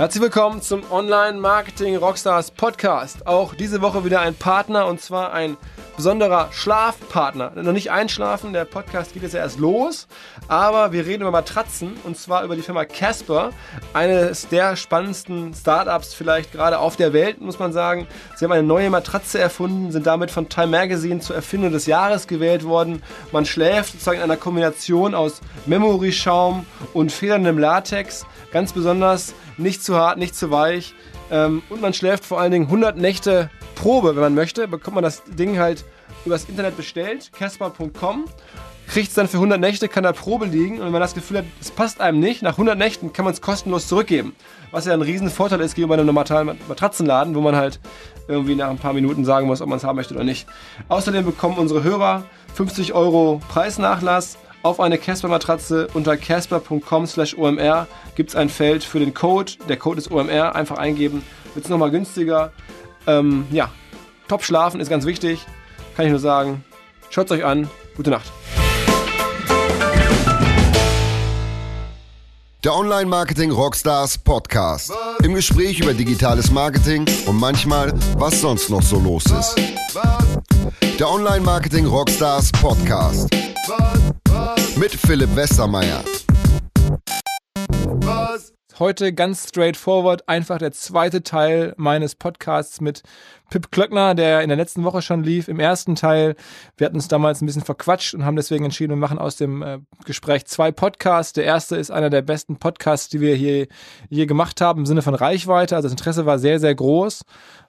Herzlich willkommen zum Online Marketing Rockstars Podcast. Auch diese Woche wieder ein Partner und zwar ein besonderer Schlafpartner. Noch nicht einschlafen, der Podcast geht jetzt ja erst los, aber wir reden über Matratzen und zwar über die Firma Casper, eines der spannendsten Startups vielleicht gerade auf der Welt, muss man sagen. Sie haben eine neue Matratze erfunden, sind damit von Time Magazine zur Erfindung des Jahres gewählt worden. Man schläft sozusagen in einer Kombination aus Memory-Schaum und federndem Latex. Ganz besonders nicht zu hart, nicht zu weich. Ähm, und man schläft vor allen Dingen 100 Nächte Probe, wenn man möchte. Bekommt man das Ding halt übers Internet bestellt, casper.com. Kriegt es dann für 100 Nächte, kann da Probe liegen. Und wenn man das Gefühl hat, es passt einem nicht, nach 100 Nächten kann man es kostenlos zurückgeben. Was ja ein riesen Vorteil ist gegenüber einem normalen Matratzenladen, wo man halt irgendwie nach ein paar Minuten sagen muss, ob man es haben möchte oder nicht. Außerdem bekommen unsere Hörer 50 Euro Preisnachlass auf eine Casper-Matratze unter casper.com slash omr gibt es ein Feld für den Code. Der Code ist OMR. Einfach eingeben. Wird es nochmal günstiger. Ähm, ja, top schlafen ist ganz wichtig. Kann ich nur sagen. Schaut euch an. Gute Nacht. Der Online Marketing Rockstars Podcast. Im Gespräch über digitales Marketing und manchmal, was sonst noch so los ist. Der Online Marketing Rockstars Podcast. Mit Philipp Westermeier. Heute ganz straightforward, einfach der zweite Teil meines Podcasts mit Pip Klöckner, der in der letzten Woche schon lief. Im ersten Teil, wir hatten uns damals ein bisschen verquatscht und haben deswegen entschieden, wir machen aus dem äh, Gespräch zwei Podcasts. Der erste ist einer der besten Podcasts, die wir hier je gemacht haben, im Sinne von Reichweite. Also das Interesse war sehr, sehr groß.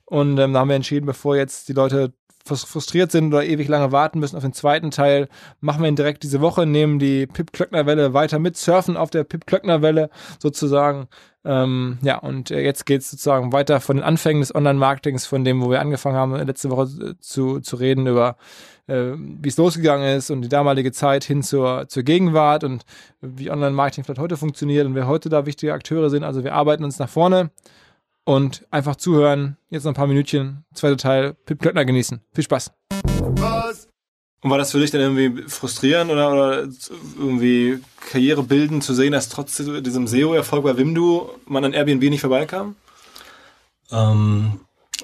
Und ähm, da haben wir entschieden, bevor jetzt die Leute frustriert sind oder ewig lange warten müssen auf den zweiten Teil, machen wir ihn direkt diese Woche, nehmen die Pip Klöckner Welle weiter mit, surfen auf der Pip Klöckner Welle sozusagen. Ähm, ja, und äh, jetzt geht es sozusagen weiter von den Anfängen des Online-Marketings, von dem, wo wir angefangen haben, letzte Woche äh, zu, zu reden über, äh, wie es losgegangen ist und die damalige Zeit hin zur, zur Gegenwart und wie Online-Marketing vielleicht heute funktioniert und wer heute da wichtige Akteure sind. Also wir arbeiten uns nach vorne und einfach zuhören. Jetzt noch ein paar Minütchen. Zweiter Teil. Pip Klöckner genießen. Viel Spaß. Was? Und war das für dich dann irgendwie frustrierend oder, oder irgendwie Karriere bilden zu sehen, dass trotz diesem SEO-Erfolg bei Wimdu man an Airbnb nicht vorbeikam? Ähm,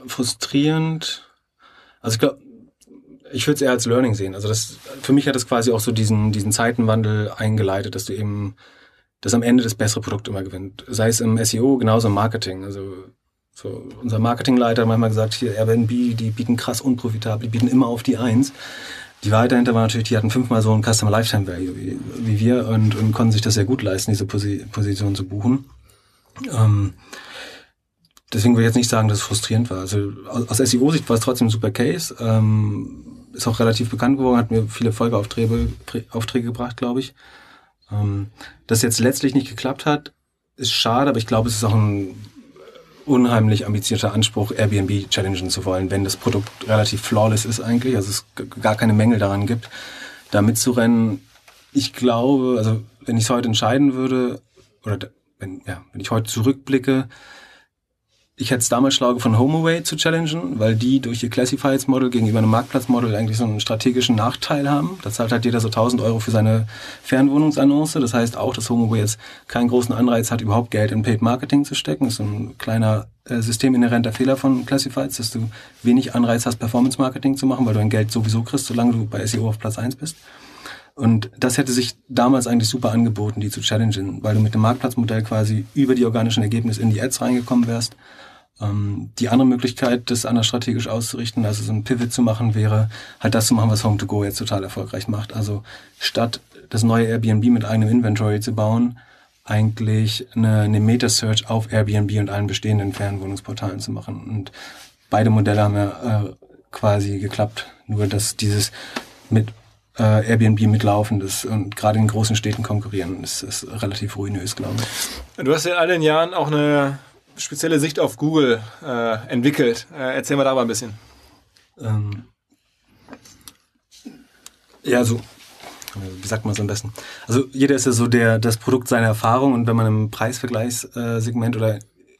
frustrierend. Also ich glaube, ich würde es eher als Learning sehen. Also das, für mich hat das quasi auch so diesen, diesen Zeitenwandel eingeleitet, dass du eben dass am Ende das bessere Produkt immer gewinnt. Sei es im SEO, genauso im Marketing. Also so unser Marketingleiter hat manchmal gesagt, hier Airbnb, die bieten krass unprofitabel, die bieten immer auf die Eins. Die Wahrheit dahinter war natürlich, die hatten fünfmal so ein Customer Lifetime Value wie, wie wir und, und konnten sich das sehr gut leisten, diese Posi Position zu buchen. Ähm, deswegen würde ich jetzt nicht sagen, dass es frustrierend war. Also aus SEO-Sicht war es trotzdem ein super Case. Ähm, ist auch relativ bekannt geworden, hat mir viele Folgeaufträge Aufträge gebracht, glaube ich. Ähm, dass jetzt letztlich nicht geklappt hat, ist schade, aber ich glaube, es ist auch ein unheimlich ambitionierter Anspruch, Airbnb challengen zu wollen, wenn das Produkt relativ flawless ist eigentlich, also es gar keine Mängel daran gibt, da mitzurennen. Ich glaube, also wenn ich es heute entscheiden würde, oder wenn, ja, wenn ich heute zurückblicke, ich hätte es damals schlau gefunden, HomeAway zu challengen, weil die durch ihr Classifieds-Model gegenüber einem Marktplatzmodel eigentlich so einen strategischen Nachteil haben. Da zahlt halt jeder so 1000 Euro für seine Fernwohnungsannonce. Das heißt auch, dass HomeAway jetzt keinen großen Anreiz hat, überhaupt Geld in Paid Marketing zu stecken. Das ist ein kleiner äh, systeminhärenter Fehler von Classifieds, dass du wenig Anreiz hast, Performance Marketing zu machen, weil du dein Geld sowieso kriegst, solange du bei SEO auf Platz eins bist. Und das hätte sich damals eigentlich super angeboten, die zu challengen, weil du mit dem Marktplatzmodell quasi über die organischen Ergebnisse in die Ads reingekommen wärst die andere Möglichkeit, das anders strategisch auszurichten, also so ein Pivot zu machen, wäre halt das zu machen, was Home2Go jetzt total erfolgreich macht. Also statt das neue Airbnb mit eigenem Inventory zu bauen, eigentlich eine, eine Meta-Search auf Airbnb und allen bestehenden Fernwohnungsportalen zu machen. Und beide Modelle haben ja äh, quasi geklappt. Nur dass dieses mit äh, Airbnb mitlaufen das und gerade in großen Städten konkurrieren, ist, ist relativ ruinös, glaube ich. Du hast ja in all den Jahren auch eine spezielle Sicht auf Google äh, entwickelt. Äh, erzähl mal darüber ein bisschen. Ähm, ja, so wie sagt man es am besten? Also jeder ist ja so der das Produkt seiner Erfahrung und wenn man im Preisvergleichssegment oder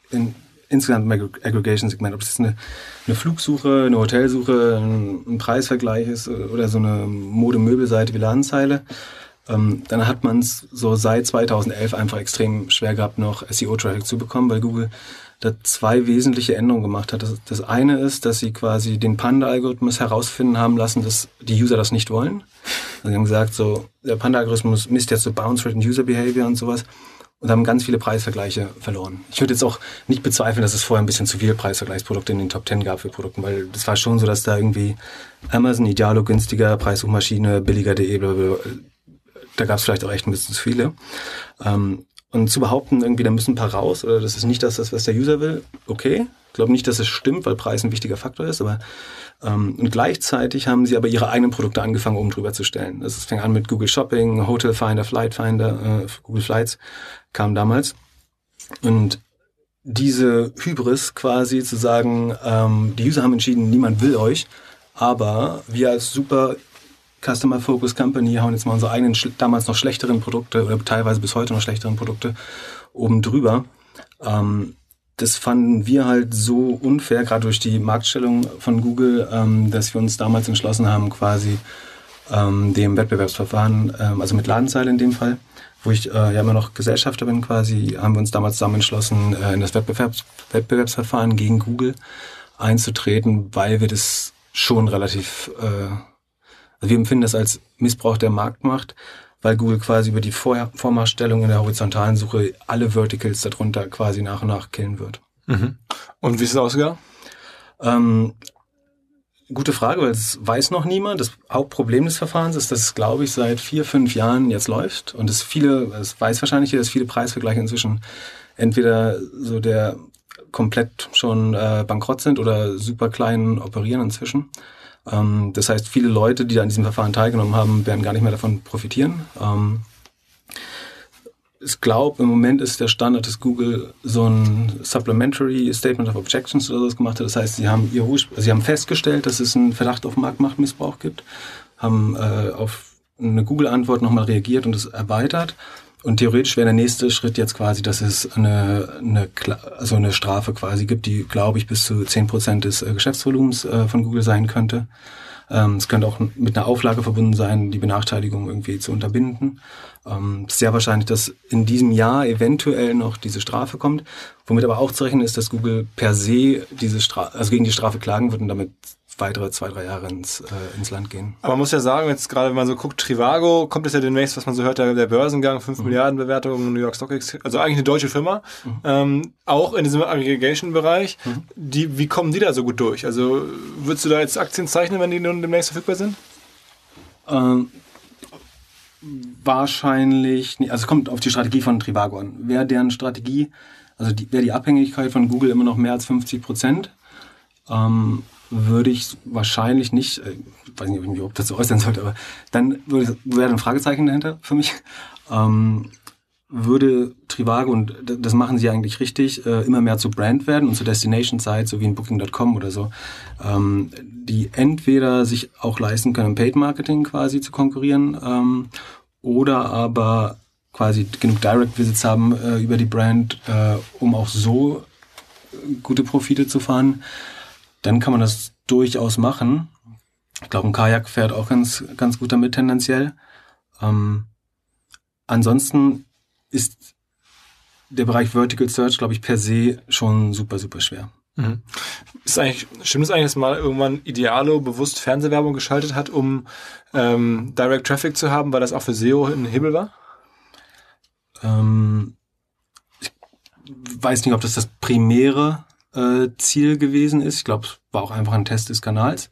in insgesamt im Aggregation-Segment, ob es eine, eine Flugsuche, eine Hotelsuche, ein, ein Preisvergleich ist oder so eine Modemöbelseite wie Ladenzeile, ähm, dann hat man es so seit 2011 einfach extrem schwer gehabt, noch SEO-Traffic zu bekommen, weil Google da zwei wesentliche Änderungen gemacht hat. Das, das eine ist, dass sie quasi den Panda-Algorithmus herausfinden haben lassen, dass die User das nicht wollen. Also sie haben gesagt, so der Panda-Algorithmus misst jetzt so Bounce Rate und User Behavior und sowas und haben ganz viele Preisvergleiche verloren. Ich würde jetzt auch nicht bezweifeln, dass es vorher ein bisschen zu viele Preisvergleichsprodukte in den Top 10 gab für Produkte, weil das war schon so, dass da irgendwie Amazon, Idealo, günstiger, Preissuchmaschine, billiger.de, da gab es vielleicht auch echt ein bisschen zu viele. Ähm, und zu behaupten, irgendwie, da müssen ein paar raus oder das ist nicht das, was der User will, okay. Ich glaube nicht, dass es stimmt, weil Preis ein wichtiger Faktor ist, aber ähm, und gleichzeitig haben sie aber ihre eigenen Produkte angefangen, oben drüber zu stellen. Das fängt an mit Google Shopping, Hotel Finder, Flight Finder, äh, Google Flights kam damals. Und diese Hybris quasi zu sagen, ähm, die User haben entschieden, niemand will euch, aber wir als super Customer Focus Company hauen jetzt mal unsere eigenen damals noch schlechteren Produkte oder teilweise bis heute noch schlechteren Produkte oben drüber. Ähm, das fanden wir halt so unfair, gerade durch die Marktstellung von Google, ähm, dass wir uns damals entschlossen haben, quasi ähm, dem Wettbewerbsverfahren, ähm, also mit Ladenzeile in dem Fall, wo ich äh, ja immer noch Gesellschafter bin quasi, haben wir uns damals zusammen entschlossen, äh, in das Wettbewerbs Wettbewerbsverfahren gegen Google einzutreten, weil wir das schon relativ äh, also wir empfinden das als Missbrauch der Marktmacht, weil Google quasi über die Vor Vormachtstellung in der horizontalen Suche alle Verticals darunter quasi nach und nach killen wird. Mhm. Und wie ist es ausgegangen? Ähm, gute Frage, weil es weiß noch niemand. Das Hauptproblem des Verfahrens ist, dass es, glaube ich, seit vier, fünf Jahren jetzt läuft und es viele, es weiß wahrscheinlich, dass viele Preisvergleiche inzwischen entweder so der komplett schon äh, bankrott sind oder super klein operieren inzwischen. Ähm, das heißt, viele Leute, die an diesem Verfahren teilgenommen haben, werden gar nicht mehr davon profitieren. Ähm, ich glaube, im Moment ist der Standard, dass Google so ein Supplementary Statement of Objections oder sowas gemacht hat. Das heißt, sie haben, ihr, sie haben festgestellt, dass es einen Verdacht auf Marktmachtmissbrauch gibt, haben äh, auf eine Google-Antwort nochmal reagiert und es erweitert und theoretisch wäre der nächste Schritt jetzt quasi, dass es eine, eine, also eine Strafe quasi gibt, die, glaube ich, bis zu zehn Prozent des äh, Geschäftsvolumens äh, von Google sein könnte. Ähm, es könnte auch mit einer Auflage verbunden sein, die Benachteiligung irgendwie zu unterbinden. Ähm, sehr wahrscheinlich, dass in diesem Jahr eventuell noch diese Strafe kommt, womit aber auch zu rechnen ist, dass Google per se diese Strafe, also gegen die Strafe klagen wird und damit weitere zwei, drei Jahre ins, äh, ins Land gehen. Aber man muss ja sagen, jetzt gerade wenn man so guckt, Trivago, kommt es ja demnächst, was man so hört, der, der Börsengang, 5 mhm. Milliarden Bewertungen, New York Stock Exchange, also eigentlich eine deutsche Firma, mhm. ähm, auch in diesem Aggregation-Bereich. Mhm. Die, wie kommen die da so gut durch? Also würdest du da jetzt Aktien zeichnen, wenn die nun demnächst verfügbar sind? Ähm, wahrscheinlich, nicht. also es kommt auf die Strategie von Trivago an. Wäre deren Strategie, also die, wäre die Abhängigkeit von Google immer noch mehr als 50 Prozent, ähm, würde ich wahrscheinlich nicht, äh, weiß nicht, ob ich mich überhaupt dazu äußern sollte, aber dann würde, wäre ein Fragezeichen dahinter für mich. Ähm, würde Trivago, und das machen sie eigentlich richtig, äh, immer mehr zu Brand werden und zu Destination-Sites, so wie in Booking.com oder so, ähm, die entweder sich auch leisten können, Paid-Marketing quasi zu konkurrieren ähm, oder aber quasi genug Direct-Visits haben äh, über die Brand, äh, um auch so gute Profite zu fahren dann kann man das durchaus machen. Ich glaube, ein Kajak fährt auch ganz, ganz gut damit tendenziell. Ähm, ansonsten ist der Bereich Vertical Search, glaube ich, per se schon super, super schwer. Mhm. Ist eigentlich, stimmt es eigentlich, dass mal irgendwann Idealo bewusst Fernsehwerbung geschaltet hat, um ähm, Direct Traffic zu haben, weil das auch für SEO ein Hebel war? Ähm, ich weiß nicht, ob das das primäre äh, Ziel gewesen ist. Ich glaube, es war auch einfach ein Test des Kanals.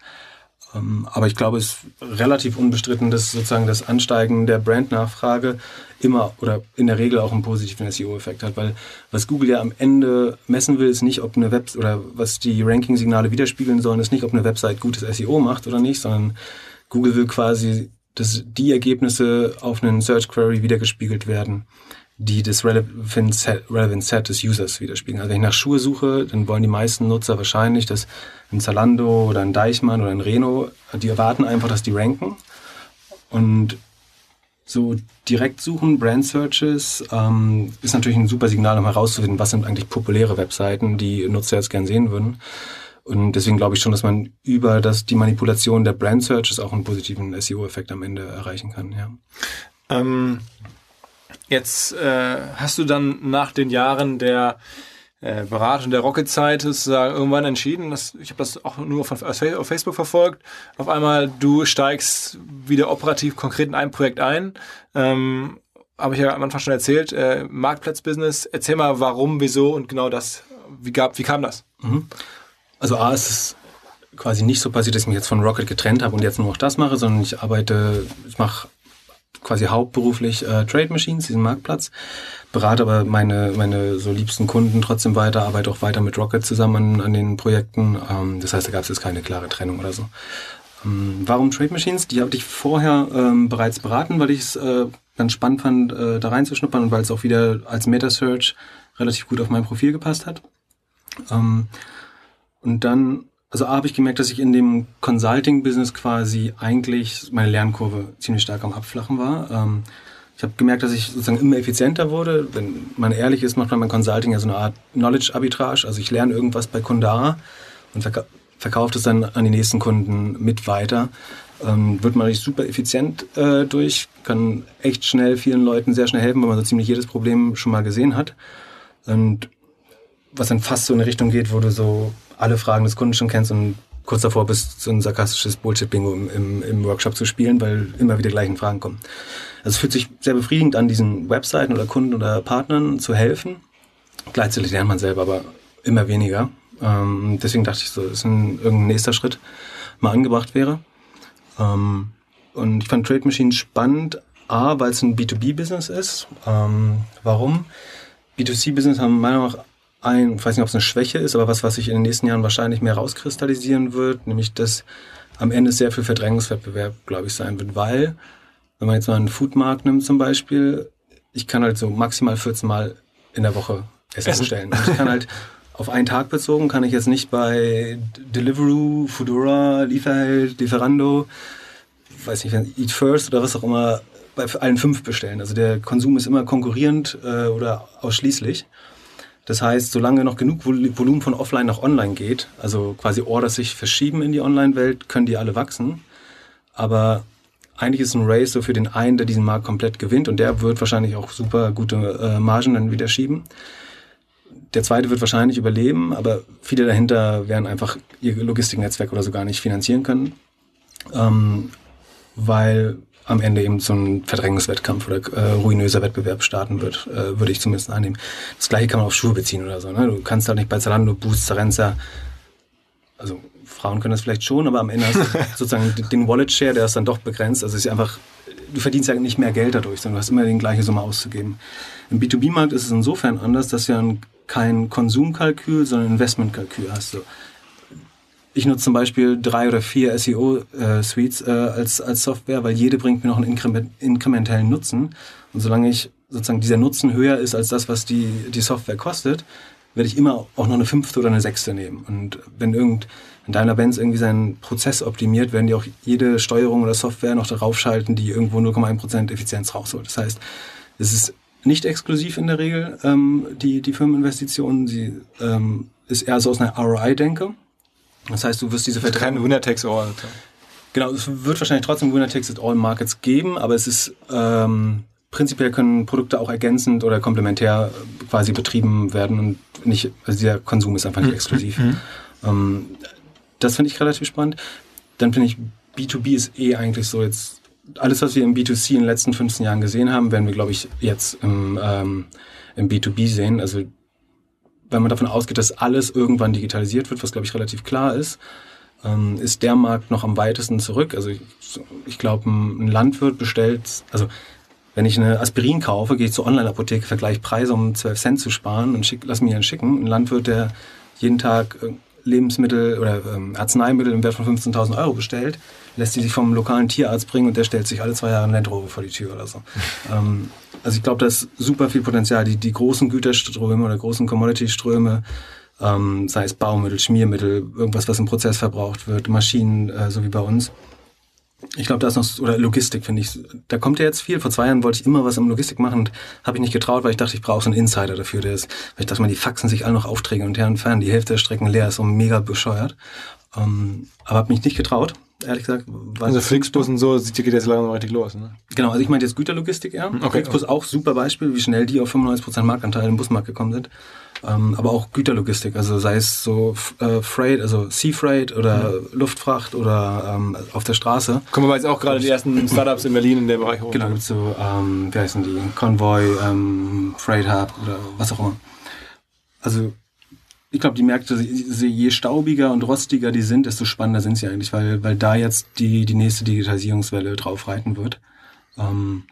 Ähm, aber ich glaube, es ist relativ unbestritten, dass sozusagen das Ansteigen der Brandnachfrage immer oder in der Regel auch einen positiven SEO-Effekt hat, weil was Google ja am Ende messen will, ist nicht, ob eine Web oder was die Ranking-Signale widerspiegeln sollen, ist nicht, ob eine Website gutes SEO macht oder nicht, sondern Google will quasi, dass die Ergebnisse auf einen Search Query wiedergespiegelt werden die das Relevant Set, Relevant Set des Users widerspiegeln. Also wenn ich nach Schuhe suche, dann wollen die meisten Nutzer wahrscheinlich, dass ein Zalando oder ein Deichmann oder ein Reno, die erwarten einfach, dass die ranken. Und so direkt suchen, Brand Searches, ähm, ist natürlich ein super Signal, um herauszufinden, was sind eigentlich populäre Webseiten, die Nutzer jetzt gern sehen würden. Und deswegen glaube ich schon, dass man über das, die Manipulation der Brand Searches auch einen positiven SEO-Effekt am Ende erreichen kann, ja. Ähm, jetzt äh, hast du dann nach den Jahren der äh, Beratung der Rocket-Zeit sozusagen irgendwann entschieden, dass, ich habe das auch nur auf, auf Facebook verfolgt, auf einmal du steigst wieder operativ konkret in ein Projekt ein. Ähm, habe ich ja am Anfang schon erzählt, äh, Marktplatzbusiness. Erzähl mal, warum, wieso und genau das. Wie, gab, wie kam das? Mhm. Also A, ist quasi nicht so passiert, dass ich mich jetzt von Rocket getrennt habe und jetzt nur noch das mache, sondern ich arbeite, ich mache quasi hauptberuflich äh, Trade Machines, diesen Marktplatz, berate aber meine, meine so liebsten Kunden trotzdem weiter, arbeite auch weiter mit Rocket zusammen an, den Projekten. Ähm, das heißt, da gab es jetzt keine klare Trennung oder so. Ähm, warum Trade Machines? Die habe ich vorher ähm, bereits beraten, weil ich es äh, ganz spannend fand, äh, da reinzuschnuppern und weil es auch wieder als Meta-Search relativ gut auf mein Profil gepasst hat. Ähm, und dann also A habe ich gemerkt, dass ich in dem Consulting-Business quasi eigentlich meine Lernkurve ziemlich stark am Abflachen war. Ähm, ich habe gemerkt, dass ich sozusagen immer effizienter wurde. Wenn man ehrlich ist, macht man beim Consulting ja so eine Art Knowledge-Arbitrage. Also ich lerne irgendwas bei Kunde A und verka verkaufe es dann an die nächsten Kunden mit weiter. Ähm, wird man super effizient äh, durch, kann echt schnell vielen Leuten sehr schnell helfen, weil man so ziemlich jedes Problem schon mal gesehen hat. Und was dann fast so in eine Richtung geht, wo du so alle Fragen des Kunden schon kennst und kurz davor bist, so ein sarkastisches Bullshit-Bingo im, im, im, Workshop zu spielen, weil immer wieder gleichen Fragen kommen. Also es fühlt sich sehr befriedigend an, diesen Webseiten oder Kunden oder Partnern zu helfen. Gleichzeitig lernt man selber aber immer weniger. Ähm, deswegen dachte ich so, dass ein irgendein nächster Schritt mal angebracht wäre. Ähm, und ich fand Trade Machines spannend, A, weil es ein B2B-Business ist. Ähm, warum? B2C-Business haben meiner Meinung nach ein, ich weiß nicht, ob es eine Schwäche ist, aber was, was sich in den nächsten Jahren wahrscheinlich mehr rauskristallisieren wird, nämlich dass am Ende sehr viel Verdrängungswettbewerb, glaube ich, sein wird, weil, wenn man jetzt mal einen Foodmarkt nimmt zum Beispiel, ich kann halt so maximal 14 Mal in der Woche Essen, Essen. bestellen. Und ich kann halt auf einen Tag bezogen, kann ich jetzt nicht bei Deliveroo, Foodora, Lieferheld, Lieferando, weiß nicht, Eat First oder was auch immer, bei allen fünf bestellen. Also der Konsum ist immer konkurrierend äh, oder ausschließlich. Das heißt, solange noch genug Volumen von offline nach online geht, also quasi Orders sich verschieben in die Online-Welt, können die alle wachsen. Aber eigentlich ist ein Race so für den einen, der diesen Markt komplett gewinnt und der wird wahrscheinlich auch super gute äh, Margen dann wieder schieben. Der zweite wird wahrscheinlich überleben, aber viele dahinter werden einfach ihr Logistiknetzwerk oder so gar nicht finanzieren können, ähm, weil am Ende eben so ein Verdrängungswettkampf oder äh, ruinöser Wettbewerb starten wird, äh, würde ich zumindest annehmen. Das gleiche kann man auf Schuhe beziehen oder so. Ne? Du kannst halt nicht bei Zalando, Boost, Zarenza, also Frauen können das vielleicht schon, aber am Ende hast du sozusagen den Wallet Share, der ist dann doch begrenzt. Also es ist einfach, du verdienst ja nicht mehr Geld dadurch, sondern du hast immer die gleiche Summe auszugeben. Im B2B-Markt ist es insofern anders, dass du ja kein Konsumkalkül, sondern Investmentkalkül hast. So ich nutze zum Beispiel drei oder vier SEO-Suites äh, äh, als, als Software, weil jede bringt mir noch einen Inkrement, inkrementellen Nutzen. Und solange ich sozusagen dieser Nutzen höher ist als das, was die, die Software kostet, werde ich immer auch noch eine fünfte oder eine sechste nehmen. Und wenn irgend wenn deiner Benz irgendwie seinen Prozess optimiert, werden die auch jede Steuerung oder Software noch darauf schalten, die irgendwo 0,1% Effizienz rausholt. Das heißt, es ist nicht exklusiv in der Regel ähm, die, die Firmeninvestition. Sie ähm, ist eher so aus einer ROI-Denke. Das heißt, du wirst diese Verträge. Kein Winner takes all. Genau, es wird wahrscheinlich trotzdem Winner takes all Markets geben, aber es ist ähm, prinzipiell können Produkte auch ergänzend oder komplementär quasi betrieben werden und nicht, also der Konsum ist einfach nicht mhm. exklusiv. Mhm. Ähm, das finde ich relativ spannend. Dann finde ich, B2B ist eh eigentlich so jetzt, alles, was wir im B2C in den letzten 15 Jahren gesehen haben, werden wir, glaube ich, jetzt im, ähm, im B2B sehen. Also wenn man davon ausgeht, dass alles irgendwann digitalisiert wird, was glaube ich relativ klar ist, ähm, ist der Markt noch am weitesten zurück. Also ich, glaube, ein Landwirt bestellt, also wenn ich eine Aspirin kaufe, gehe ich zur Online-Apotheke, vergleiche Preise, um 12 Cent zu sparen und schick, lass mir einen schicken. Ein Landwirt, der jeden Tag äh, Lebensmittel oder ähm, Arzneimittel im Wert von 15.000 Euro bestellt, lässt die sich vom lokalen Tierarzt bringen und der stellt sich alle zwei Jahre ein Land Rover vor die Tür oder so. ähm, also ich glaube, da ist super viel Potenzial. Die, die großen Güterströme oder großen Commodity-Ströme, ähm, sei es Baumittel, Schmiermittel, irgendwas, was im Prozess verbraucht wird, Maschinen, äh, so wie bei uns. Ich glaube, da ist noch, oder Logistik finde ich, da kommt ja jetzt viel. Vor zwei Jahren wollte ich immer was im Logistik machen und habe ich nicht getraut, weil ich dachte, ich brauche so einen Insider dafür. Der ist, weil ich dachte mal, die faxen sich alle noch Aufträge und her und fern, die Hälfte der Strecken leer ist und mega bescheuert. Ähm, aber habe mich nicht getraut ehrlich gesagt. Also Flixbus und so, sieht- geht jetzt langsam richtig los. Ne? Genau, also ich meine jetzt Güterlogistik eher. okay. Flixbus auch super Beispiel, wie schnell die auf 95% Marktanteil im Busmarkt gekommen sind. Ähm, aber auch Güterlogistik, also sei es so äh, Freight, also Sea Freight oder Luftfracht oder ähm, auf der Straße. Kommen wir jetzt auch gerade die ersten Startups in Berlin in der Bereich hoch. Genau, gibt's so, ähm, wie heißen die? Convoy, ähm, Freight Hub oder was auch immer. Also ich glaube, die Märkte, je staubiger und rostiger die sind, desto spannender sind sie eigentlich, weil, weil da jetzt die, die nächste Digitalisierungswelle drauf reiten wird. Ähm,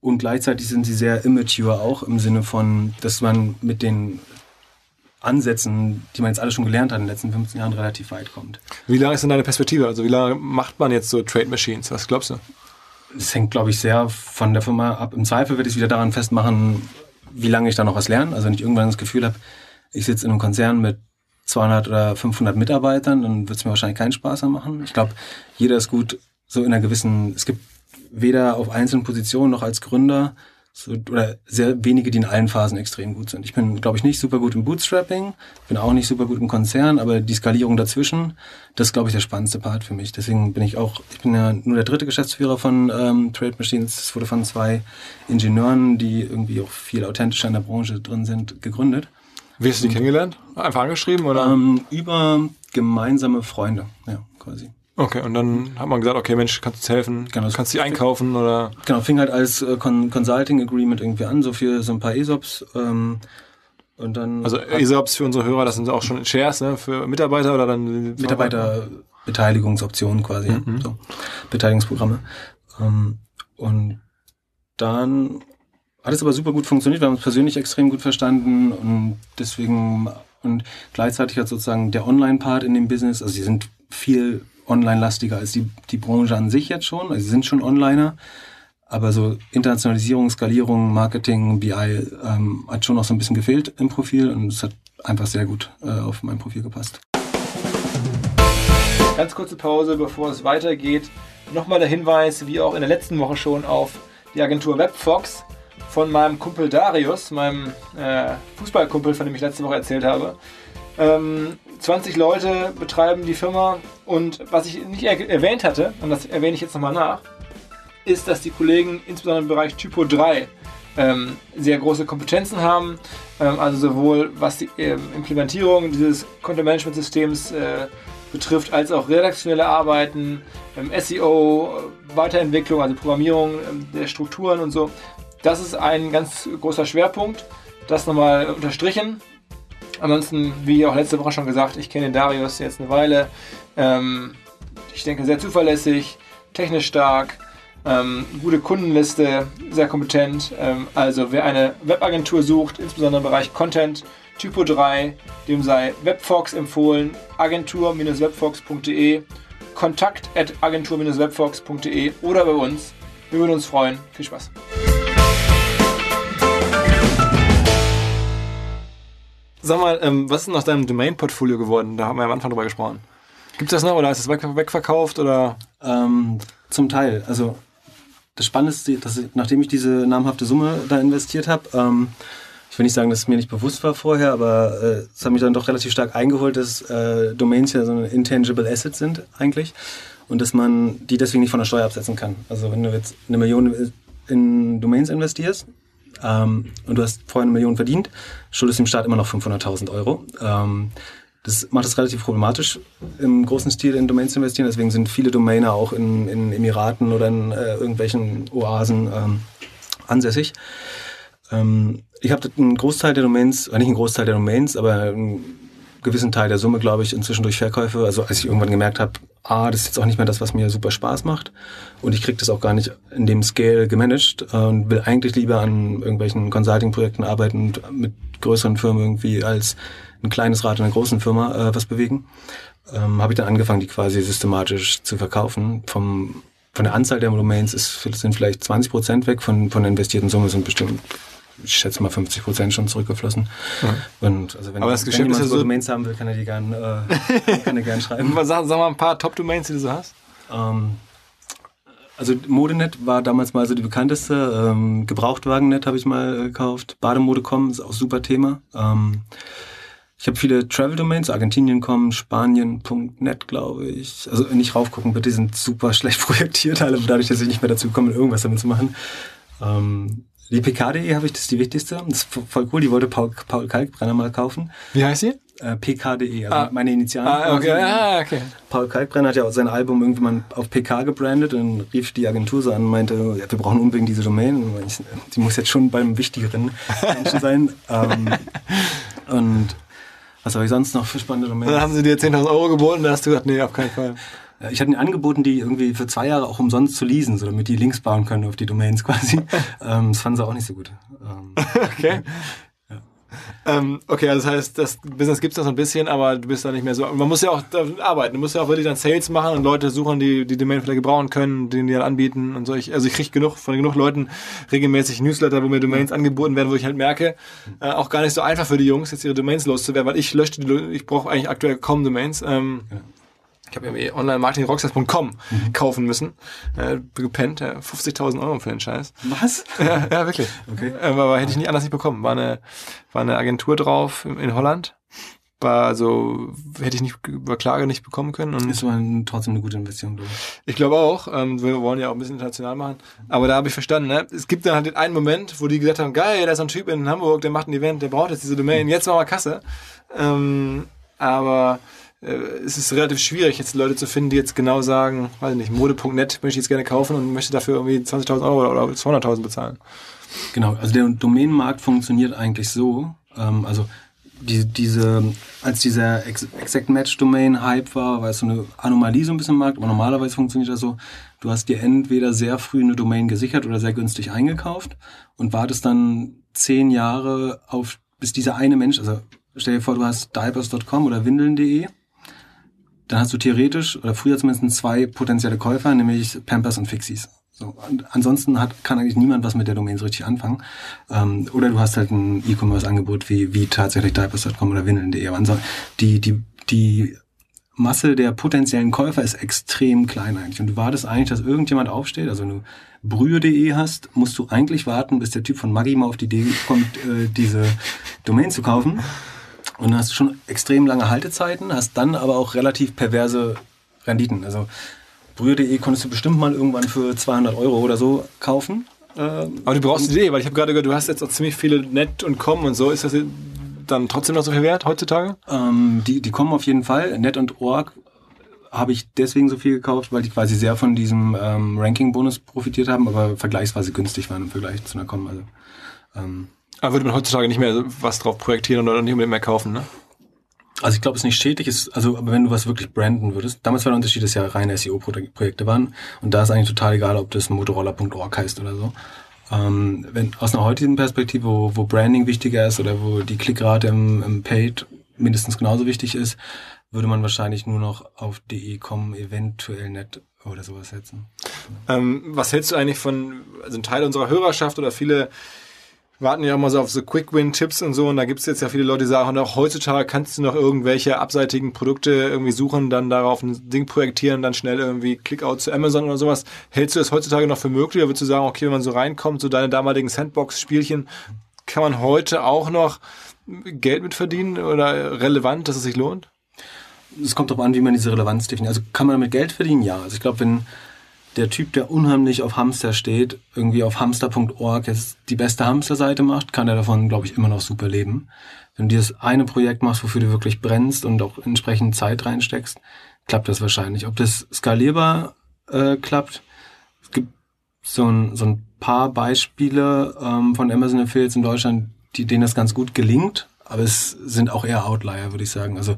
und gleichzeitig sind sie sehr immature auch im Sinne von, dass man mit den Ansätzen, die man jetzt alle schon gelernt hat in den letzten 15 Jahren, relativ weit kommt. Wie lange ist denn deine Perspektive? Also wie lange macht man jetzt so Trade Machines? Was glaubst du? Es hängt, glaube ich, sehr von der Firma ab. Im Zweifel werde ich es wieder daran festmachen, wie lange ich da noch was lerne. Also wenn ich irgendwann das Gefühl habe, ich sitze in einem Konzern mit 200 oder 500 Mitarbeitern, dann wird es mir wahrscheinlich keinen Spaß mehr machen. Ich glaube, jeder ist gut so in einer gewissen, es gibt weder auf einzelnen Positionen noch als Gründer so, oder sehr wenige, die in allen Phasen extrem gut sind. Ich bin, glaube ich, nicht super gut im Bootstrapping, bin auch nicht super gut im Konzern, aber die Skalierung dazwischen, das ist, glaube ich, der spannendste Part für mich. Deswegen bin ich auch, ich bin ja nur der dritte Geschäftsführer von ähm, Trade Machines. Es wurde von zwei Ingenieuren, die irgendwie auch viel authentischer in der Branche drin sind, gegründet. Wie hast du die kennengelernt? Einfach angeschrieben oder? Ähm, über gemeinsame Freunde, ja, quasi. Okay, und dann hat man gesagt, okay, Mensch, kannst du uns helfen? Genau. Kannst du die einkaufen oder? Genau, fing halt als äh, Con Consulting Agreement irgendwie an, so für so ein paar ESOPs. Ähm, und dann Also ESOPs für unsere Hörer, das sind auch schon Shares, ne? Für Mitarbeiter oder dann Mitarbeiterbeteiligungsoptionen quasi, ja, so, Beteiligungsprogramme. Ähm, und dann hat es aber super gut funktioniert, wir haben uns persönlich extrem gut verstanden und deswegen und gleichzeitig hat sozusagen der Online-Part in dem Business, also sie sind viel online-lastiger als die, die Branche an sich jetzt schon, also sie sind schon Onliner, aber so Internationalisierung, Skalierung, Marketing, BI ähm, hat schon noch so ein bisschen gefehlt im Profil und es hat einfach sehr gut äh, auf mein Profil gepasst. Ganz kurze Pause, bevor es weitergeht. Nochmal der Hinweis, wie auch in der letzten Woche schon, auf die Agentur Webfox von meinem Kumpel Darius, meinem äh, Fußballkumpel, von dem ich letzte Woche erzählt habe. Ähm, 20 Leute betreiben die Firma und was ich nicht er erwähnt hatte, und das erwähne ich jetzt nochmal nach, ist, dass die Kollegen insbesondere im Bereich Typo 3 ähm, sehr große Kompetenzen haben. Ähm, also sowohl was die ähm, Implementierung dieses Content-Management-Systems äh, betrifft, als auch redaktionelle Arbeiten, ähm, SEO, äh, Weiterentwicklung, also Programmierung ähm, der Strukturen und so. Das ist ein ganz großer Schwerpunkt. Das nochmal unterstrichen. Ansonsten, wie auch letzte Woche schon gesagt, ich kenne Darius jetzt eine Weile. Ähm, ich denke, sehr zuverlässig, technisch stark, ähm, gute Kundenliste, sehr kompetent. Ähm, also, wer eine Webagentur sucht, insbesondere im Bereich Content, Typo 3, dem sei Webfox empfohlen, agentur-webfox.de, kontakt agentur-webfox.de oder bei uns. Wir würden uns freuen. Viel Spaß. Sag mal, ähm, was ist denn aus deinem Domain-Portfolio geworden? Da haben wir am Anfang drüber gesprochen. Gibt es das noch oder ist es weg, wegverkauft oder? Ähm, zum Teil. Also das Spannende ist, dass ich, nachdem ich diese namhafte Summe da investiert habe, ähm, ich will nicht sagen, dass es mir nicht bewusst war vorher, aber äh, es hat mich dann doch relativ stark eingeholt, dass äh, Domains ja so ein intangible Asset sind eigentlich und dass man die deswegen nicht von der Steuer absetzen kann. Also wenn du jetzt eine Million in Domains investierst ähm, und du hast vorher eine Million verdient, schuldest dem Staat immer noch 500.000 Euro. Ähm, das macht es relativ problematisch, im großen Stil in Domains zu investieren. Deswegen sind viele Domainer auch in, in Emiraten oder in äh, irgendwelchen Oasen ähm, ansässig. Ähm, ich habe einen Großteil der Domains, äh, nicht einen Großteil der Domains, aber einen gewissen Teil der Summe, glaube ich, inzwischen durch Verkäufe. Also als ich irgendwann gemerkt habe, ah, das ist jetzt auch nicht mehr das, was mir super Spaß macht. Und ich kriege das auch gar nicht in dem Scale gemanagt äh, und will eigentlich lieber an irgendwelchen Consulting-Projekten arbeiten und mit größeren Firmen irgendwie als ein kleines Rad in einer großen Firma äh, was bewegen. Ähm, habe ich dann angefangen, die quasi systematisch zu verkaufen. Vom, von der Anzahl der Domains ist, sind vielleicht 20 Prozent weg, von, von der investierten Summe sind bestimmt ich schätze mal 50 Prozent schon zurückgeflossen. Mhm. Und also wenn, Aber das wenn Geschäft jemand ist ja so Domains haben will, kann er die gern, äh, kann er gern schreiben. Sag, sag mal ein paar Top-Domains, die du so hast. Ähm, also Modenet war damals mal so die bekannteste. Ähm, Gebrauchtwagennet habe ich mal äh, gekauft. Bademode.com ist auch ein super Thema. Ähm, Ich habe viele Travel-Domains, Argentinien.com, Spanien.net, glaube ich. Also nicht raufgucken, bitte, die sind super schlecht projektiert, alle, dadurch, dass ich nicht mehr dazu komme, irgendwas damit zu machen. Ähm, die pk.de habe ich, das ist die wichtigste. Das ist voll cool, die wollte Paul, Paul Kalkbrenner mal kaufen. Wie heißt sie? Äh, pk.de, also Ah. meine Initialen. Ah, okay. Ah, okay. Paul Kalkbrenner hat ja auch sein Album irgendwann auf PK gebrandet und rief die Agentur so an und meinte, ja, wir brauchen unbedingt diese Domain. Ich, die muss jetzt schon beim wichtigeren Menschen sein. ähm, und was habe ich sonst noch für spannende Dann Domains? haben sie dir 10.000 Euro geboten, da hast du gesagt, nee, auf keinen Fall. Ja, Ich hatte ihnen angeboten, die irgendwie für zwei Jahre auch umsonst zu leasen, so damit die Links bauen können auf die Domains quasi. ähm, das fanden sie auch nicht so gut. Ähm, Okay. Ähm, okay, also das heißt, das Business gibt es noch so ein bisschen, aber du bist da nicht mehr so. Man muss ja auch da arbeiten. Du musst ja auch wirklich dann Sales machen und Leute suchen, die die Domain vielleicht gebrauchen können, den die dann anbieten und so. Ich, also ich kriege genug von genug Leuten regelmäßig Newsletter, wo mir Domains angeboten werden, wo ich halt merke, äh, auch gar nicht so einfach für die Jungs, jetzt ihre Domains loszuwerden, weil ich lösche die, ich brauche eigentlich aktuell kaum Domains. Ähm, Ich habe ja online marketingrockstars.com kaufen müssen. Äh, gepennt, äh, 50.000 Euro für den Scheiß. was? Ja, ja wirklich. Okay. Ähm, aber hätte ich nicht anders nicht bekommen. War eine, war eine Agentur drauf in, in Holland. War so, hätte ich nicht über Klage nicht bekommen können. Und Ist aber trotzdem eine gute Investition, glaube ich. ich glaube auch, ähm, wir wollen ja auch ein bisschen international machen. Aber da habe ich verstanden, ne? es gibt dann halt den einen Moment, wo die gesagt haben, geil, da ist so ein Typ in Hamburg, der macht ein Event, der braucht jetzt diese Domain, jetzt machen wir Kasse. Ähm, aber äh, es ist relativ schwierig, jetzt Leute zu finden, die jetzt genau sagen, weiß ich nicht, mode.net möchte ich jetzt gerne kaufen und möchte dafür irgendwie 20.000 Euro oder 200.000 bezahlen. Genau, also der Domänenmarkt funktioniert eigentlich so. Ähm, also die, diese, als dieser Ex Exact Match Domain Hype war, war es so eine Anomalie so ein bisschen im Markt, aber normalerweise funktioniert das so, du hast dir entweder sehr früh eine Domain gesichert oder sehr günstig eingekauft und wartest dann zehn Jahre auf, bis dieser eine Mensch, also stell dir vor, du hast diapers.com oder windeln.de, dann hast du theoretisch, oder früher zumindest zwei potenzielle Käufer, nämlich Pampers und Fixies. So, ansonsten hat, kann eigentlich niemand was mit der Domain so richtig anfangen. Ähm, oder du hast halt ein E-Commerce-Angebot wie, wie tatsächlich diapers.com oder windeln.de. Aber ansonsten, die, die, die Masse der potenziellen Käufer ist extrem klein eigentlich. Und du wartest eigentlich, dass irgendjemand aufsteht. Also wenn du brühe.de hast, musst du eigentlich warten, bis der Typ von Maggi mal auf die Idee kommt, äh, diese Domain zu kaufen. Und dann hast du schon extrem lange Haltezeiten, hast dann aber auch relativ perverse Renditen. Also brühe.de konntest du bestimmt mal irgendwann für 200 Euro oder so kaufen. Ähm, Aber du brauchst die Idee, weil ich habe gerade gehört, du hast jetzt auch ziemlich viele Net und Com und so. Ist das dann trotzdem noch so viel wert heutzutage? Ähm, die, die kommen auf jeden Fall. Net und Org habe ich deswegen so viel gekauft, weil die quasi sehr von diesem ähm, Ranking-Bonus profitiert haben, aber vergleichsweise günstig waren im Vergleich zu einer Com. Also, ähm, Aber würde man heutzutage nicht mehr was drauf projektieren oder nicht unbedingt mehr kaufen, ne? also ich glaube, es ist nicht schädlich, ist, also aber wenn du was wirklich branden würdest, damals war der Unterschied, dass ja reine SEO-Projekte waren und da ist eigentlich total egal, ob das Motorola.org heißt oder so. Ähm, wenn aus einer heutigen Perspektive, wo, wo Branding wichtiger ist oder wo die Klickrate im, im Paid mindestens genauso wichtig ist, würde man wahrscheinlich nur noch auf de.com eventuell net oder sowas setzen. Ähm, was hältst du eigentlich von, also ein Teil unserer Hörerschaft oder viele warten ja immer so auf so Quick-Win-Tipps und so und da gibt es jetzt ja viele Leute, die sagen, auch heutzutage kannst du noch irgendwelche abseitigen Produkte irgendwie suchen, dann darauf ein Ding projektieren, dann schnell irgendwie Clickout zu Amazon oder sowas. Hältst du das heutzutage noch für möglich oder würdest du sagen, okay, wenn man so reinkommt, so deine damaligen Sandbox-Spielchen, kann man heute auch noch Geld mit verdienen oder relevant, dass es sich lohnt? es kommt darauf an, wie man diese Relevanz definiert. Also kann man damit Geld verdienen? Ja. Also ich glaube, wenn der Typ, der unheimlich auf Hamster steht, irgendwie auf hamster.org jetzt die beste Hamsterseite macht, kann er davon, glaube ich, immer noch super leben. Wenn du dieses eine Projekt machst, wofür du wirklich brennst und auch entsprechend Zeit reinsteckst, klappt das wahrscheinlich. Ob das skalierbar äh, klappt, es gibt so ein, so ein paar Beispiele ähm, von Amazon Affiliates in Deutschland, die, denen das ganz gut gelingt, aber es sind auch eher Outlier, würde ich sagen. Also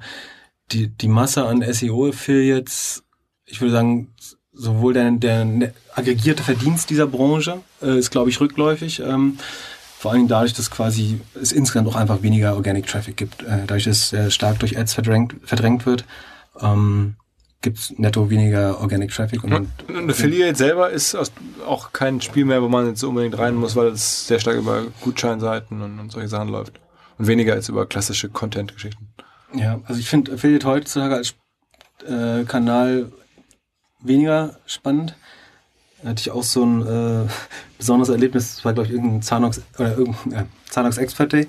die, die Masse an SEO-Affiliates, ich würde sagen, sowohl der, der ne- aggregierte Verdienst dieser Branche äh, ist, glaube ich, rückläufig. Ähm, vor allen Dingen dadurch, dass quasi es insgesamt auch einfach weniger Organic Traffic gibt. Äh, dadurch, dass er stark durch Ads verdrängt, verdrängt wird, ähm, gibt es netto weniger Organic Traffic. Und, Ein Affiliate selber ist auch kein Spiel mehr, wo man jetzt unbedingt rein muss, weil es sehr stark über Gutscheinseiten und, und solche Sachen läuft. Und weniger als über klassische Content-Geschichten. Ja, also ich finde Affiliate heutzutage als äh, Kanal weniger spannend. Da hatte ich auch so ein äh, besonderes Erlebnis, das war glaube ich irgendein Zanox oder irgendein äh, Zanox Expert Day.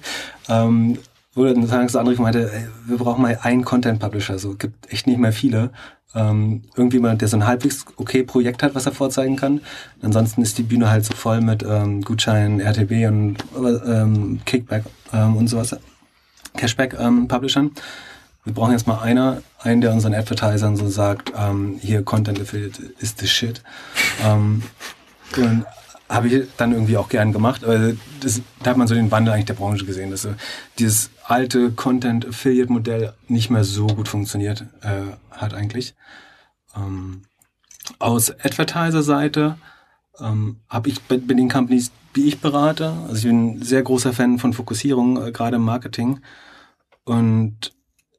Ähm, wo dann das andere meinte, ey, wir brauchen mal einen Content Publisher, so gibt echt nicht mehr viele. Ähm, irgendjemand, der so ein halbwegs okay Projekt hat, was er vorzeigen kann. Ansonsten ist die Bühne halt so voll mit ähm, Gutscheinen, RTB und ähm, Kickback ähm, und sowas, Cashback ähm. Wir brauchen jetzt mal einer, einen, der unseren Advertisern so sagt, ähm, hier Content Affiliate ist the shit. Ähm, und habe ich dann irgendwie auch gern gemacht. Aber das, da hat man so den Wandel eigentlich der Branche gesehen, dass so dieses alte Content-Affiliate-Modell nicht mehr so gut funktioniert äh, hat eigentlich. Ähm, aus Advertiser-Seite ähm, habe ich bei, bei den Companies, die ich berate, also ich bin ein sehr großer Fan von Fokussierung, äh, gerade im Marketing. Und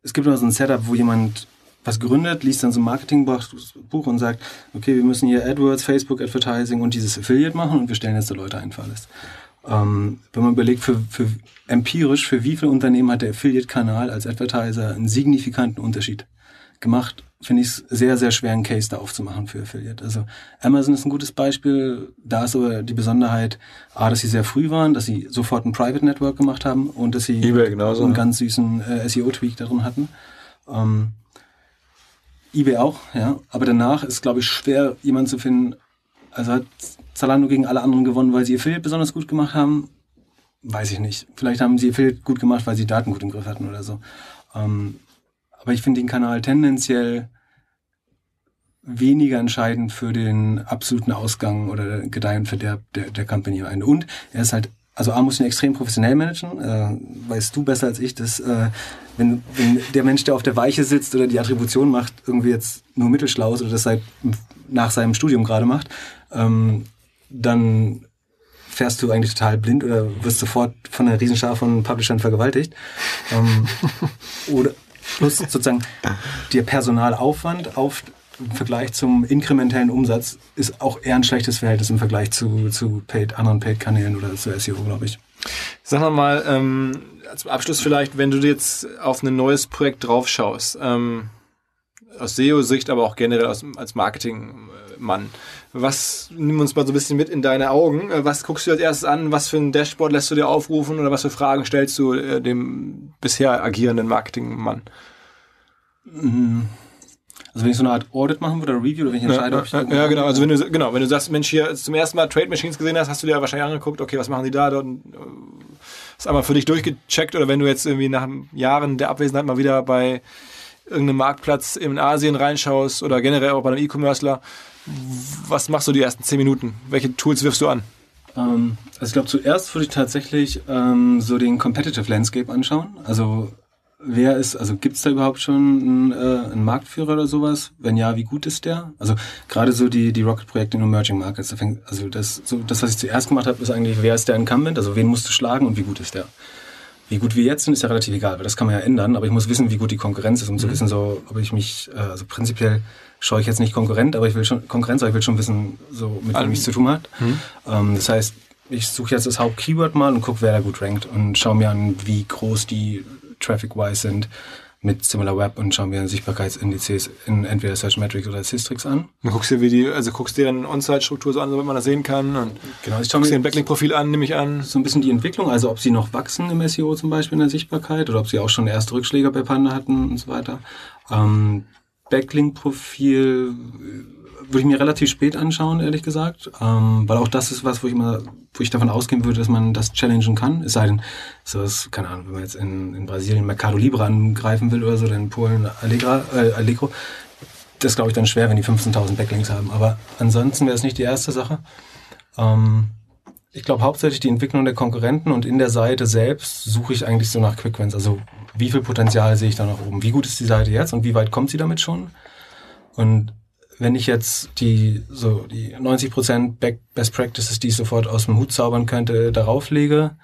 es gibt immer so ein Setup, wo jemand was gründet, liest dann so ein Marketingbuch und sagt, okay, wir müssen hier AdWords, Facebook Advertising und dieses Affiliate machen und wir stellen jetzt die Leute ein für alles. Ähm, wenn man überlegt, für, für empirisch, für wie viele Unternehmen hat der Affiliate-Kanal als Advertiser einen signifikanten Unterschied gemacht, finde ich es sehr, sehr schwer, einen Case da aufzumachen für Affiliate. Also Amazon ist ein gutes Beispiel. Da ist aber die Besonderheit, A, dass sie sehr früh waren, dass sie sofort ein Private Network gemacht haben und dass sie eBay genauso, einen ne? ganz süßen äh, SEO-Tweak darin hatten. Ähm, eBay auch, ja. Aber danach ist, glaube ich, schwer, jemanden zu finden. Also hat Zalando gegen alle anderen gewonnen, weil sie Affiliate besonders gut gemacht haben? Weiß ich nicht. Vielleicht haben sie Affiliate gut gemacht, weil sie Daten gut im Griff hatten oder so. Ähm, aber ich finde den Kanal tendenziell weniger entscheidend für den absoluten Ausgang oder Gedeihen Verderb der, der Company Ende. Und er ist halt, also A muss ihn extrem professionell managen, äh, weißt du besser als ich, dass äh, wenn, wenn der Mensch, der auf der Weiche sitzt oder die Attribution macht, irgendwie jetzt nur mittelschlau ist oder das seit nach seinem Studium gerade macht, ähm, dann fährst du eigentlich total blind oder wirst sofort von einer Riesenschar von Publishern vergewaltigt. Ähm, oder plus sozusagen der Personalaufwand auf im Vergleich zum inkrementellen Umsatz ist auch eher ein schlechtes Verhältnis im Vergleich zu, zu paid, anderen Paid-Kanälen oder zu SEO, glaube ich. Sag noch mal, ähm, zum Abschluss vielleicht, wenn du jetzt auf ein neues Projekt draufschaust, ähm, aus SEO-Sicht, aber auch generell aus, als Marketingmann, was, nimm uns mal so ein bisschen mit in deine Augen, Äh, was guckst du als erstes an, was für ein Dashboard lässt du dir aufrufen oder was für Fragen stellst du äh, dem bisher agierenden Marketingmann? Also wenn ich so eine Art Audit machen würde oder Review oder wenn ich entscheide, ob ich ja, ja, genau. Also wenn du genau, wenn du sagst, Mensch, hier zum ersten Mal Trade Machines gesehen hast, hast du dir wahrscheinlich angeguckt, okay, was machen die da? Dort, äh, ist einmal für dich durchgecheckt oder wenn du jetzt irgendwie nach Jahren der Abwesenheit mal wieder bei irgendeinem Marktplatz in Asien reinschaust oder generell auch bei einem E-Commercer, was machst du die ersten zehn Minuten? Welche Tools wirfst du an? Ähm, also ich glaube, zuerst würde ich tatsächlich ähm, so den Competitive Landscape anschauen. Also wer ist, also gibt es da überhaupt schon einen, äh, einen Marktführer oder sowas? Wenn ja, wie gut ist der? Also gerade so die, die Rocket-Projekte in Emerging Markets, da fängt, also das, so, das, was ich zuerst gemacht habe, ist eigentlich, wer ist der Incumbent? Also wen musst du schlagen und wie gut ist der? Wie gut wir jetzt sind, ist ja relativ egal, weil das kann man ja ändern, aber ich muss wissen, wie gut die Konkurrenz ist, um zu wissen, so, ob ich mich, äh, also prinzipiell schaue ich jetzt nicht Konkurrent, aber ich will schon, Konkurrenz, aber ich will schon wissen, so, mit wem ich es zu tun hat. Ähm, das heißt, ich suche jetzt das Hauptkeyword mal und gucke, wer da gut rankt und schaue mir an, wie groß die Traffic-wise sind mit SimilarWeb und schaue mir Sichtbarkeitsindizes in entweder Searchmetrics oder Systrix an. Dann guckst du dir, wie die, also guckst dir deren On-Site-Struktur so an, damit man das sehen kann. Und Genau, ich schaue mir ein Backlink-Profil an, nehme ich an. so ein bisschen die Entwicklung, also ob sie noch wachsen im SEO zum Beispiel in der Sichtbarkeit oder ob sie auch schon erste Rückschläge bei Panda hatten und so weiter. Ähm, Backlink-Profil würde ich mir relativ spät anschauen, ehrlich gesagt, ähm, weil auch das ist was, wo ich immer, wo ich davon ausgehen würde, dass man das challengen kann. Es sei denn, sowas, keine Ahnung, wenn man jetzt in, in Brasilien Mercado Libre angreifen will oder so, dann in Polen Allegra, äh, Allegro. Das glaube ich dann schwer, wenn die 15.000 Backlinks haben. Aber ansonsten wäre es nicht die erste Sache. Ähm, ich glaube hauptsächlich die Entwicklung der Konkurrenten und in der Seite selbst suche ich eigentlich so nach Quickwins. Also wie viel Potenzial sehe ich da nach oben? Wie gut ist die Seite jetzt und wie weit kommt sie damit schon? Und wenn ich jetzt die so die 90% Back Best Practices, die ich sofort aus dem Hut zaubern könnte, darauf lege,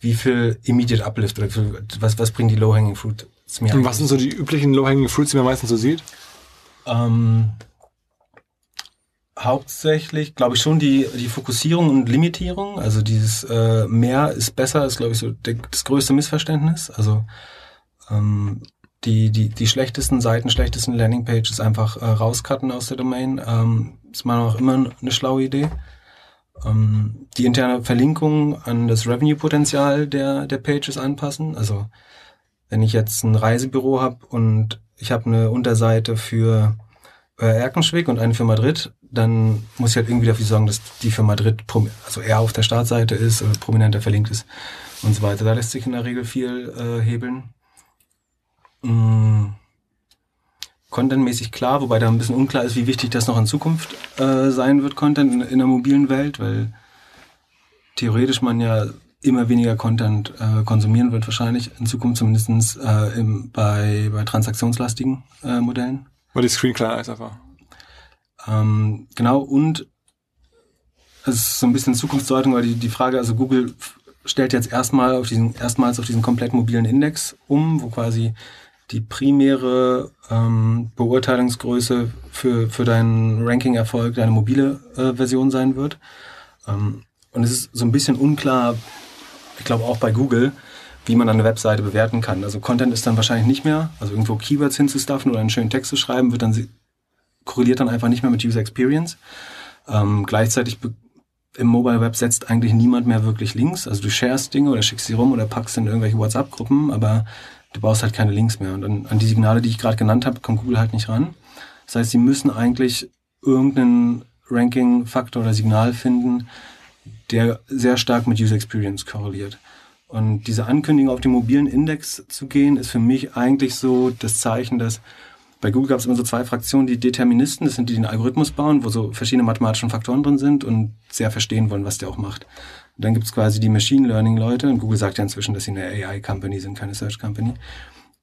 wie viel Immediate Uplift oder viel, was, was bringt die Low-Hanging Fruit zu mir? Und was sind so die üblichen Low-Hanging Fruits, die man meistens so sieht? Ähm, hauptsächlich, glaube ich, schon die, die Fokussierung und Limitierung. Also dieses äh, mehr ist besser, ist, glaube ich, so der, das größte Missverständnis. Also ähm, die, die, die schlechtesten Seiten, schlechtesten Landingpages einfach äh, rauscutten aus der Domain. Ähm, ist meiner nach immer eine schlaue Idee. Ähm, die interne Verlinkung an das Revenue-Potenzial der, der Pages anpassen. Also wenn ich jetzt ein Reisebüro habe und ich habe eine Unterseite für äh, Erkenschwick und eine für Madrid, dann muss ich halt irgendwie dafür sorgen, dass die für Madrid also eher auf der Startseite ist oder prominenter verlinkt ist und so weiter. Da lässt sich in der Regel viel äh, hebeln. Mm. Contentmäßig klar, wobei da ein bisschen unklar ist, wie wichtig das noch in Zukunft äh, sein wird, Content in, in der mobilen Welt, weil theoretisch man ja immer weniger Content äh, konsumieren wird, wahrscheinlich in Zukunft zumindest äh, im, bei, bei transaktionslastigen äh, Modellen. Weil die Screen kleiner ist einfach. Ähm, genau, und es ist so ein bisschen Zukunftsdeutung, weil die, die Frage, also Google stellt jetzt erstmal auf diesen, erstmals auf diesen komplett mobilen Index um, wo quasi die primäre ähm, Beurteilungsgröße für, für deinen Ranking-Erfolg deine mobile äh, Version sein wird. Ähm, und es ist so ein bisschen unklar, ich glaube auch bei Google, wie man eine Webseite bewerten kann. Also Content ist dann wahrscheinlich nicht mehr, also irgendwo Keywords hinzustuffen oder einen schönen Text zu schreiben, wird dann korreliert dann einfach nicht mehr mit User Experience. Ähm, gleichzeitig im Mobile Web setzt eigentlich niemand mehr wirklich Links. Also du sharest Dinge oder schickst sie rum oder packst in irgendwelche WhatsApp-Gruppen, aber du baust halt keine Links mehr. Und an, an die Signale, die ich gerade genannt habe, kommt Google halt nicht ran. Das heißt, sie müssen eigentlich irgendeinen Ranking-Faktor oder Signal finden, der sehr stark mit User Experience korreliert. Und diese Ankündigung auf den mobilen Index zu gehen, ist für mich eigentlich so das Zeichen, dass bei Google gab es immer so zwei Fraktionen, die Deterministen, das sind die, die den Algorithmus bauen, wo so verschiedene mathematische Faktoren drin sind und sehr verstehen wollen, was der auch macht. Dann gibt es quasi die Machine Learning Leute, und Google sagt ja inzwischen, dass sie eine AI-Company sind, keine Search Company.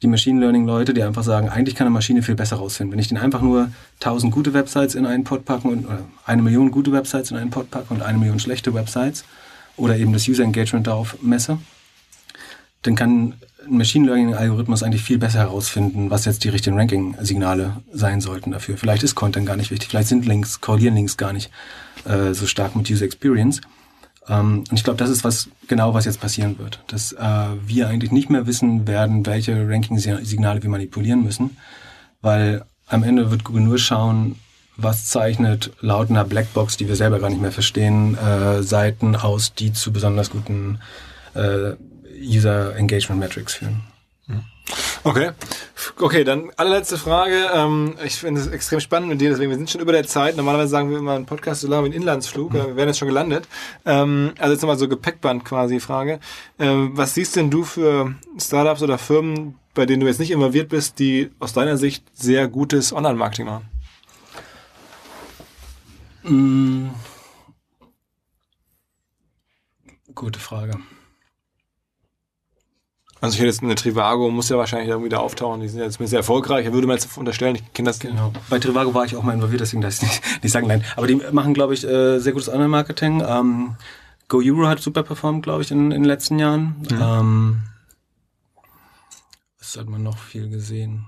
Die Machine Learning Leute, die einfach sagen, eigentlich kann eine Maschine viel besser rausfinden. Wenn ich den einfach nur tausend gute Websites in einen Pod packen und oder eine Million gute Websites in einen Pod packen und eine Million schlechte Websites oder eben das User Engagement darauf messe, dann kann ein Machine Learning-Algorithmus eigentlich viel besser herausfinden, was jetzt die richtigen Ranking-Signale sein sollten dafür. Vielleicht ist Content gar nicht wichtig, vielleicht sind Links, korrelieren Links gar nicht äh, so stark mit User Experience. Ähm, und ich glaube, das ist was genau, was jetzt passieren wird, dass äh, wir eigentlich nicht mehr wissen werden, welche Ranking-Signale wir manipulieren müssen, weil am Ende wird Google nur schauen, was zeichnet laut einer Blackbox, die wir selber gar nicht mehr verstehen, äh, Seiten aus, die zu besonders guten äh, User Engagement Metrics führen. Okay. Okay, dann allerletzte Frage. Ähm, ich finde es extrem spannend mit dir, deswegen wir sind schon über der Zeit. Normalerweise sagen wir immer ein Podcast so lange wie ein Inlandsflug. Mhm. Wir werden jetzt schon gelandet. Ähm, also jetzt nochmal so Gepäckband quasi Frage. Ähm, was siehst denn du für Startups oder Firmen, bei denen du jetzt nicht involviert bist, die aus deiner Sicht sehr gutes Online-Marketing machen? Mhm. Gute Frage. Also ich hätte jetzt eine Trivago, muss ja wahrscheinlich irgendwie da auftauchen, die sind ja jetzt sehr erfolgreich. Ich würde mir jetzt unterstellen, ich kenne das. Genau. Bei Trivago war ich auch mal involviert, deswegen darf ich nicht, nicht sagen nein. Aber die machen, glaube ich, äh, sehr gutes Online-Marketing. Ähm, Go Euro hat super performt, glaube ich, in, in den letzten Jahren. Mhm. Ähm, was hat man noch viel gesehen?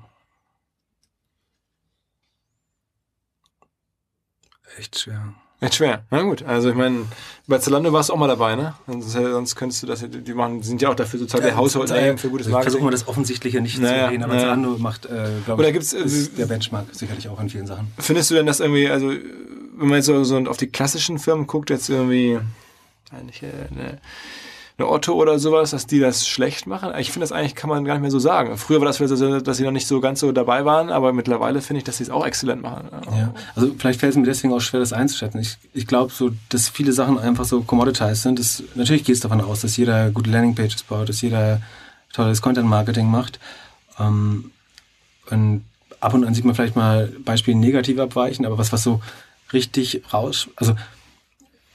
Echt schwer. Echt schwer. Na gut, also ich meine, bei Zalando warst du auch mal dabei, ne? Sonst, sonst könntest du das, die machen, sind ja auch dafür sozusagen ja, der Name für gutes Marketing. Versuchen wir das Offensichtliche nicht naja, zu reden, aber naja. Zalando macht, äh, glaube ich, gibt's, ist äh, der Benchmark sicherlich auch in vielen Sachen. Findest du denn das irgendwie, also wenn man jetzt so, so auf die klassischen Firmen guckt, jetzt irgendwie, eigentlich, äh, ne, eine Otto oder sowas, dass die das schlecht machen. Ich finde das eigentlich, kann man gar nicht mehr so sagen. Früher war das vielleicht so, dass sie noch nicht so ganz so dabei waren, aber mittlerweile finde ich, dass sie es auch exzellent machen. Ja. Also vielleicht fällt es mir deswegen auch schwer, das einzuschätzen. Ich, ich glaube so, dass viele Sachen einfach so commoditized sind. Das, natürlich geht es davon aus, dass jeder gute Landingpages baut, dass jeder tolles Content-Marketing macht. Ähm, und ab und an sieht man vielleicht mal Beispiele negativ abweichen, aber was, was so richtig raus, also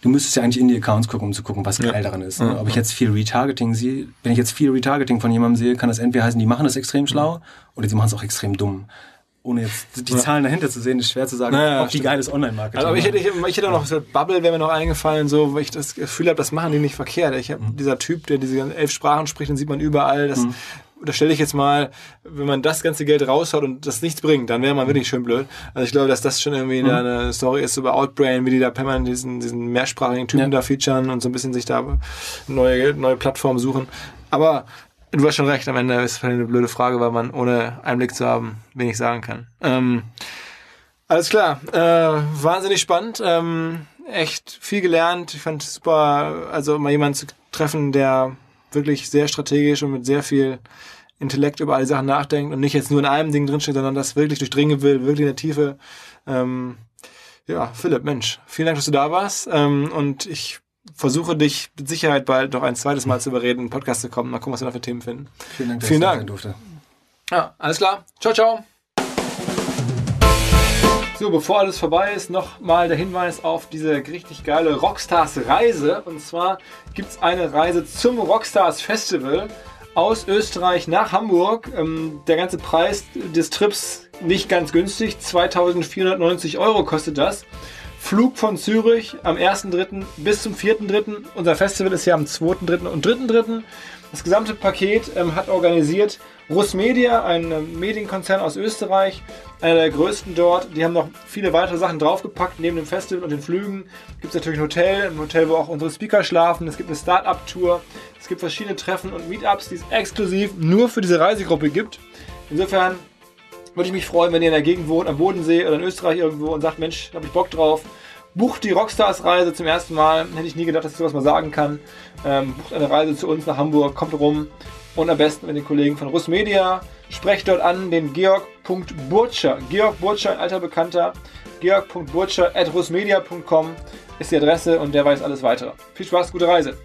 du müsstest ja eigentlich in die Accounts gucken, um zu gucken, was geil daran ist. Ne? Ob ich jetzt viel Retargeting sehe, wenn ich jetzt viel Retargeting von jemandem sehe, kann das entweder heißen, die machen das extrem schlau oder sie machen es auch extrem dumm. Ohne jetzt die Zahlen dahinter zu sehen, ist schwer zu sagen, naja, ob die geiles Online-Marketing also, aber ich hätte, ich, ich hätte auch noch so Bubble wäre mir noch eingefallen, so, weil ich das Gefühl habe, das machen die nicht verkehrt. Ich habe mhm. dieser Typ, der diese elf Sprachen spricht, den sieht man überall. Das, mhm da stelle ich jetzt mal, wenn man das ganze Geld raushaut und das nichts bringt, dann wäre man wirklich schön blöd. Also ich glaube, dass das schon irgendwie mhm. eine Story ist über Outbrain, wie die da permanent diesen, diesen mehrsprachigen Typen ja. da featuren und so ein bisschen sich da neue, neue Plattformen suchen. Aber du hast schon recht, am Ende ist es eine blöde Frage, weil man ohne Einblick zu haben wenig sagen kann. Ähm, alles klar, äh, wahnsinnig spannend. Ähm, echt viel gelernt. Ich fand es super, also mal jemanden zu treffen, der wirklich sehr strategisch und mit sehr viel Intellekt über alle Sachen nachdenkt und nicht jetzt nur in einem Ding drinsteht, sondern das wirklich durchdringen will, wirklich in der Tiefe. Ähm, ja, Philipp, Mensch, vielen Dank, dass du da warst. Ähm, und ich versuche dich mit Sicherheit bald noch ein zweites Mal zu überreden, in den Podcast zu kommen. Mal gucken, was wir da für Themen finden. Vielen Dank, dass Vielen ich da Dank. durfte. Ja, alles klar. Ciao, ciao. So, bevor alles vorbei ist, nochmal der Hinweis auf diese richtig geile Rockstars-Reise. Und zwar gibt es eine Reise zum Rockstars Festival aus Österreich nach Hamburg. Ähm, der ganze Preis des Trips nicht ganz günstig. 2490 Euro kostet das. Flug von Zürich am 1.3. bis zum 4.3. Unser Festival ist ja am 2.3. und 3.3. Das gesamte Paket ähm, hat organisiert Russ Media, ein ähm, Medienkonzern aus Österreich, einer der größten dort. Die haben noch viele weitere Sachen draufgepackt. Neben dem Festival und den Flügen gibt es natürlich ein Hotel, ein Hotel, wo auch unsere Speaker schlafen. Es gibt eine Start-up-Tour. Es gibt verschiedene Treffen und Meetups, die es exklusiv nur für diese Reisegruppe gibt. Insofern würde ich mich freuen, wenn ihr in der Gegend wohnt, am Bodensee oder in Österreich irgendwo und sagt, Mensch, da habe ich Bock drauf. Bucht die Rockstars-Reise zum ersten Mal. Hätte ich nie gedacht, dass ich sowas mal sagen kann. Ähm, bucht eine Reise zu uns nach Hamburg, kommt rum. Und am besten mit den Kollegen von Russ Media. Sprecht dort an den Georg.Burtscher. Georg Burtscher, ein alter Bekannter. Georg.burtscher at russmedia.com ist die Adresse und der weiß alles weitere. Viel Spaß, gute Reise.